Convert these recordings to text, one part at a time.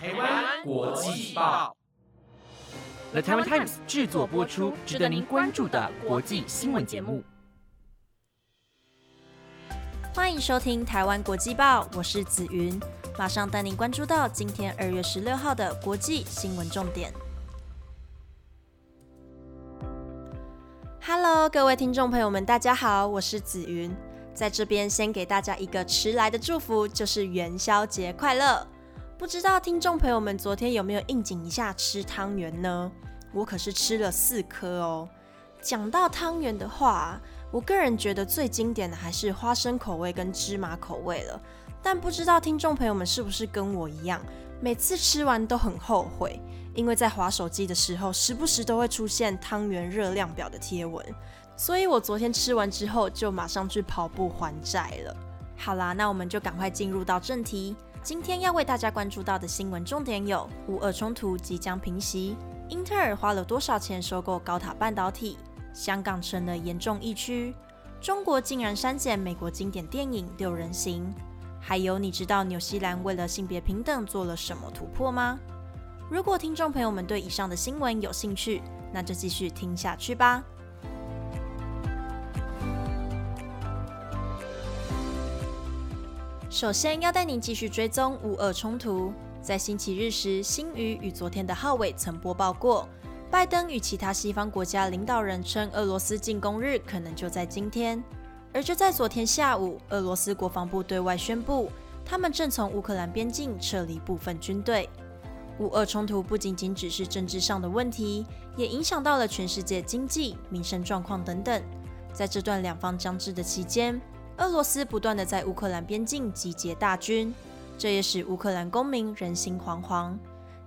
台湾国际报，The Taiwan Times 制作播出，值得您关注的国际新闻节目。欢迎收听台湾国际报，我是子云，马上带您关注到今天二月十六号的国际新闻重点。Hello，各位听众朋友们，大家好，我是子云，在这边先给大家一个迟来的祝福，就是元宵节快乐。不知道听众朋友们昨天有没有应景一下吃汤圆呢？我可是吃了四颗哦。讲到汤圆的话，我个人觉得最经典的还是花生口味跟芝麻口味了。但不知道听众朋友们是不是跟我一样，每次吃完都很后悔。因为在划手机的时候，时不时都会出现汤圆热量表的贴文，所以我昨天吃完之后就马上去跑步还债了。好啦，那我们就赶快进入到正题。今天要为大家关注到的新闻重点有：乌俄冲突即将平息，英特尔花了多少钱收购高塔半导体？香港成了严重疫区，中国竟然删减美国经典电影《六人行》。还有，你知道纽西兰为了性别平等做了什么突破吗？如果听众朋友们对以上的新闻有兴趣，那就继续听下去吧。首先要带您继续追踪乌俄冲突。在星期日时，新宇与昨天的浩伟曾播报过，拜登与其他西方国家领导人称俄罗斯进攻日可能就在今天。而就在昨天下午，俄罗斯国防部对外宣布，他们正从乌克兰边境撤离部分军队。乌俄冲突不仅仅只是政治上的问题，也影响到了全世界经济、民生状况等等。在这段两方僵持的期间，俄罗斯不断的在乌克兰边境集结大军，这也使乌克兰公民人心惶惶。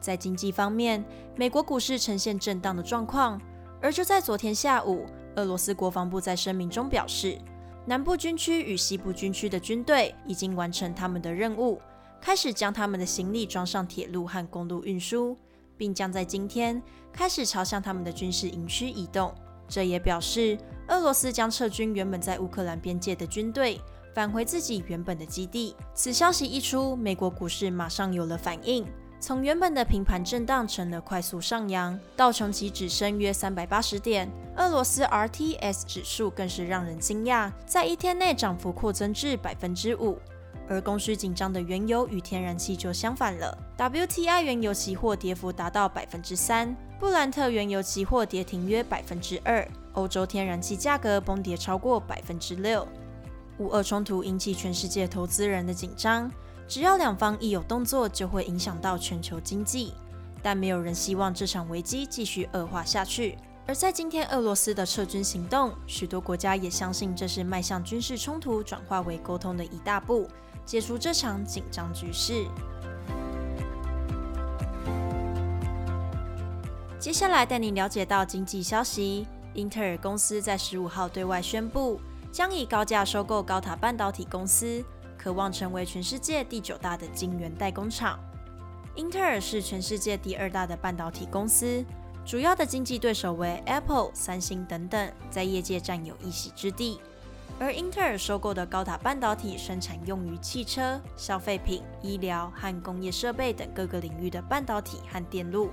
在经济方面，美国股市呈现震荡的状况。而就在昨天下午，俄罗斯国防部在声明中表示，南部军区与西部军区的军队已经完成他们的任务。开始将他们的行李装上铁路和公路运输，并将在今天开始朝向他们的军事营区移动。这也表示俄罗斯将撤军原本在乌克兰边界的军队，返回自己原本的基地。此消息一出，美国股市马上有了反应，从原本的平盘震荡成了快速上扬，道琼斯指升约三百八十点，俄罗斯 RTS 指数更是让人惊讶，在一天内涨幅扩增至百分之五。而供需紧张的原油与天然气就相反了，WTI 原油期货跌幅达到百分之三，布兰特原油期货跌停约百分之二，欧洲天然气价格崩跌超过百分之六。乌俄冲突引起全世界投资人的紧张，只要两方一有动作，就会影响到全球经济，但没有人希望这场危机继续恶化下去。而在今天俄罗斯的撤军行动，许多国家也相信这是迈向军事冲突转化为沟通的一大步。解除这场紧张局势。接下来带您了解到经济消息：英特尔公司在十五号对外宣布，将以高价收购高塔半导体公司，渴望成为全世界第九大的晶圆代工厂。英特尔是全世界第二大的半导体公司，主要的经济对手为 Apple、三星等等，在业界占有一席之地。而英特尔收购的高塔半导体生产用于汽车、消费品、医疗和工业设备等各个领域的半导体和电路，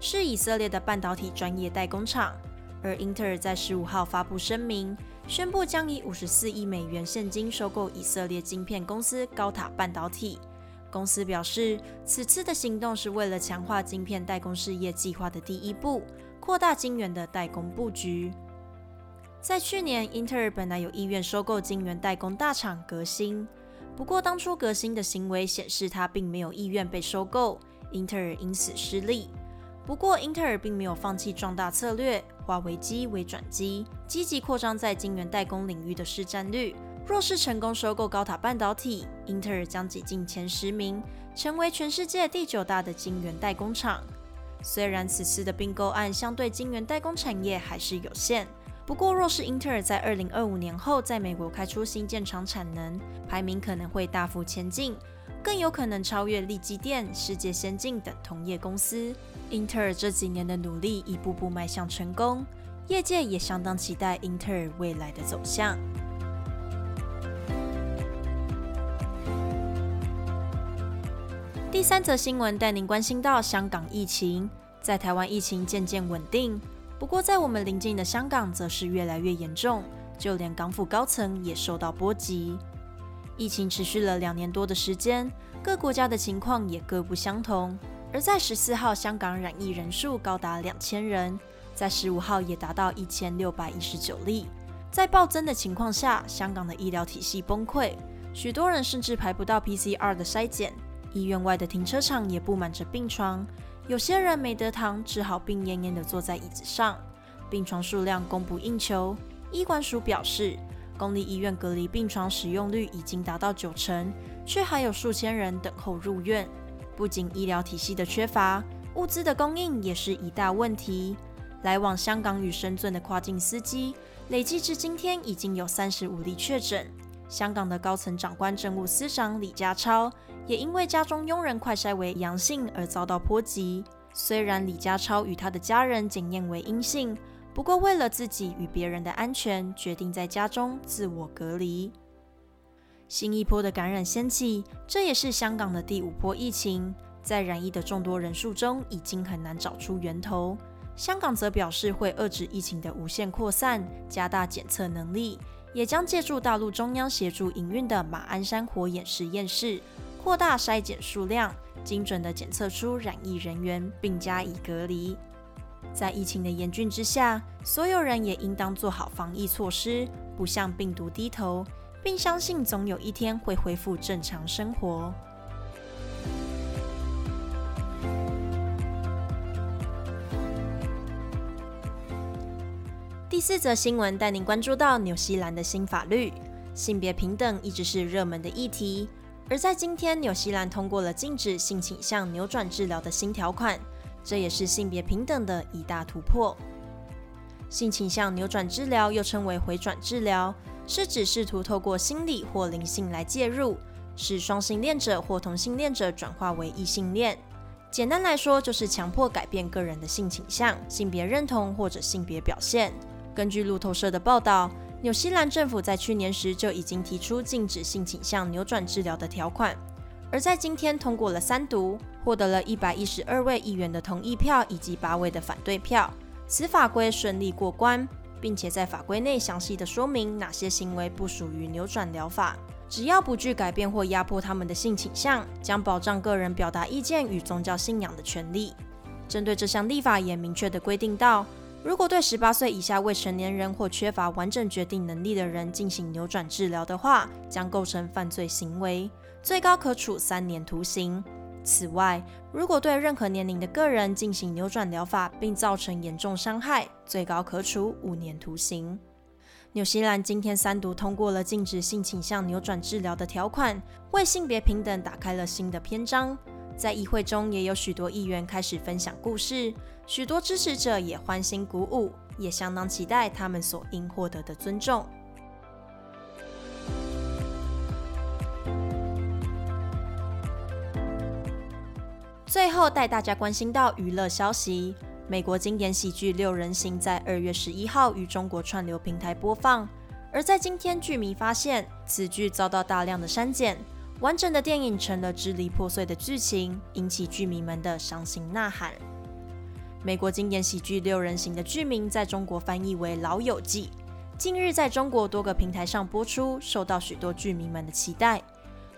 是以色列的半导体专业代工厂。而英特尔在十五号发布声明，宣布将以五十四亿美元现金收购以色列晶片公司高塔半导体。公司表示，此次的行动是为了强化晶片代工事业计划的第一步，扩大晶圆的代工布局。在去年，英特尔本来有意愿收购晶圆代工大厂革新，不过当初革新的行为显示他并没有意愿被收购，英特尔因此失利。不过，英特尔并没有放弃壮大策略，化危机为转机，积极扩张在晶圆代工领域的市占率。若是成功收购高塔半导体，英特尔将挤进前十名，成为全世界第九大的晶圆代工厂。虽然此次的并购案相对晶圆代工产业还是有限。不过，若是英特尔在二零二五年后在美国开出新建厂产能，排名可能会大幅前进，更有可能超越力基电、世界先进等同业公司。英特尔这几年的努力一步步迈向成功，业界也相当期待英特尔未来的走向。第第三则新闻带您关心到香港疫情，在台湾疫情渐渐稳定，不过在我们邻近的香港则是越来越严重，就连港府高层也受到波及。疫情持续了两年多的时间，各国家的情况也各不相同。而在十四号，香港染疫人数高达两千人，在十五号也达到一千六百一十九例。在暴增的情况下，香港的医疗体系崩溃，许多人甚至排不到 PCR 的筛检。医院外的停车场也布满着病床，有些人没得躺，只好病恹恹地坐在椅子上。病床数量供不应求，医管署表示，公立医院隔离病床使用率已经达到九成，却还有数千人等候入院。不仅医疗体系的缺乏，物资的供应也是一大问题。来往香港与深圳的跨境司机，累计至今天已经有三十五例确诊。香港的高层长官政务司长李家超。也因为家中佣人快筛为阳性而遭到波及。虽然李家超与他的家人检验为阴性，不过为了自己与别人的安全，决定在家中自我隔离。新一波的感染掀起，这也是香港的第五波疫情。在染疫的众多人数中，已经很难找出源头。香港则表示会遏制疫情的无限扩散，加大检测能力，也将借助大陆中央协助营运的马鞍山火眼实验室。扩大筛检数量，精准地检测出染疫人员，并加以隔离。在疫情的严峻之下，所有人也应当做好防疫措施，不向病毒低头，并相信总有一天会恢复正常生活。第四则新闻带您关注到纽西兰的新法律，性别平等一直是热门的议题。而在今天，纽西兰通过了禁止性倾向扭转治疗的新条款，这也是性别平等的一大突破。性倾向扭转治疗又称为回转治疗，是指试图透过心理或灵性来介入，使双性恋者或同性恋者转化为异性恋。简单来说，就是强迫改变个人的性倾向、性别认同或者性别表现。根据路透社的报道。纽西兰政府在去年时就已经提出禁止性倾向扭转治疗的条款，而在今天通过了三读，获得了一百一十二位议员的同意票以及八位的反对票，此法规顺利过关，并且在法规内详细的说明哪些行为不属于扭转疗法，只要不具改变或压迫他们的性倾向，将保障个人表达意见与宗教信仰的权利。针对这项立法，也明确的规定到。如果对十八岁以下未成年人或缺乏完整决定能力的人进行扭转治疗的话，将构成犯罪行为，最高可处三年徒刑。此外，如果对任何年龄的个人进行扭转疗法并造成严重伤害，最高可处五年徒刑。纽西兰今天三读通过了禁止性倾向扭转治疗的条款，为性别平等打开了新的篇章。在议会中，也有许多议员开始分享故事，许多支持者也欢欣鼓舞，也相当期待他们所应获得的尊重。最后带大家关心到娱乐消息：美国经典喜剧《六人行》在二月十一号于中国串流平台播放，而在今天，剧迷发现此剧遭到大量的删减。完整的电影成了支离破碎的剧情，引起剧迷们的伤心呐喊。美国经典喜剧《六人行》的剧名在中国翻译为《老友记》，近日在中国多个平台上播出，受到许多剧迷们的期待。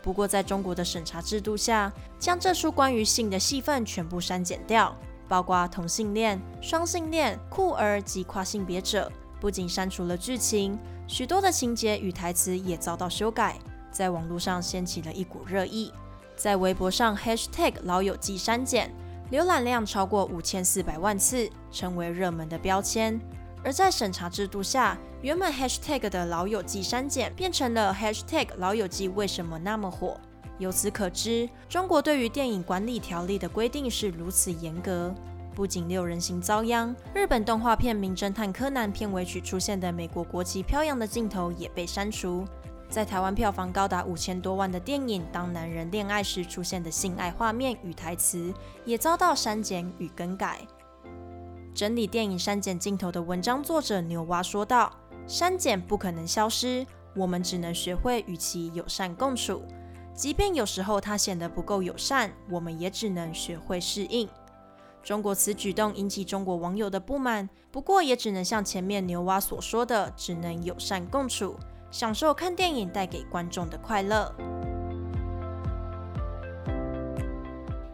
不过，在中国的审查制度下，将这出关于性的戏份全部删减掉，包括同性恋、双性恋、酷儿及跨性别者。不仅删除了剧情，许多的情节与台词也遭到修改。在网络上掀起了一股热议，在微博上 #hashtag 老友记删减浏览量超过五千四百万次，成为热门的标签。而在审查制度下，原本 #hashtag 的老友记删减变成了 #hashtag 老友记为什么那么火？由此可知，中国对于电影管理条例的规定是如此严格。不仅六人行遭殃，日本动画片《名侦探柯南》片尾曲出现的美国国旗飘扬的镜头也被删除。在台湾票房高达五千多万的电影《当男人恋爱时》出现的性爱画面与台词，也遭到删减与更改。整理电影删减镜头的文章作者牛蛙说道：“删减不可能消失，我们只能学会与其友善共处。即便有时候它显得不够友善，我们也只能学会适应。中国此举动引起中国网友的不满，不过也只能像前面牛蛙所说的，只能友善共处，享受看电影带给观众的快乐。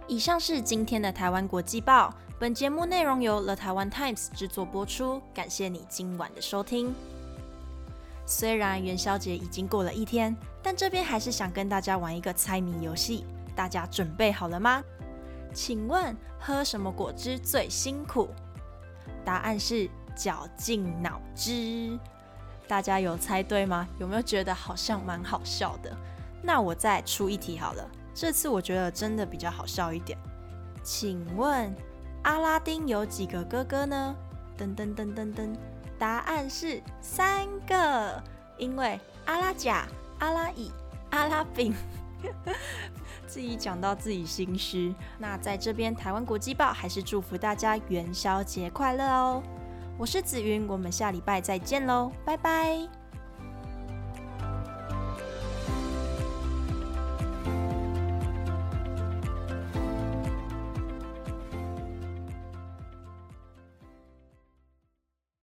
以上是今天的台湾国际报，本节目内容由 The Taiwan Times 制作播出，感谢你今晚的收听。虽然元宵节已经过了一天，但这边还是想跟大家玩一个猜谜游戏，大家准备好了吗？请问喝什么果汁最辛苦？答案是绞尽脑汁。大家有猜对吗？有没有觉得好像蛮好笑的？那我再出一题好了，这次我觉得真的比较好笑一点。请问阿拉丁有几个哥哥呢？噔噔噔噔噔。答案是三个，因为阿拉甲、阿拉乙、阿拉丙，自己讲到自己心虚。那在这边，台湾国际报还是祝福大家元宵节快乐哦！我是紫云，我们下礼拜再见喽，拜拜。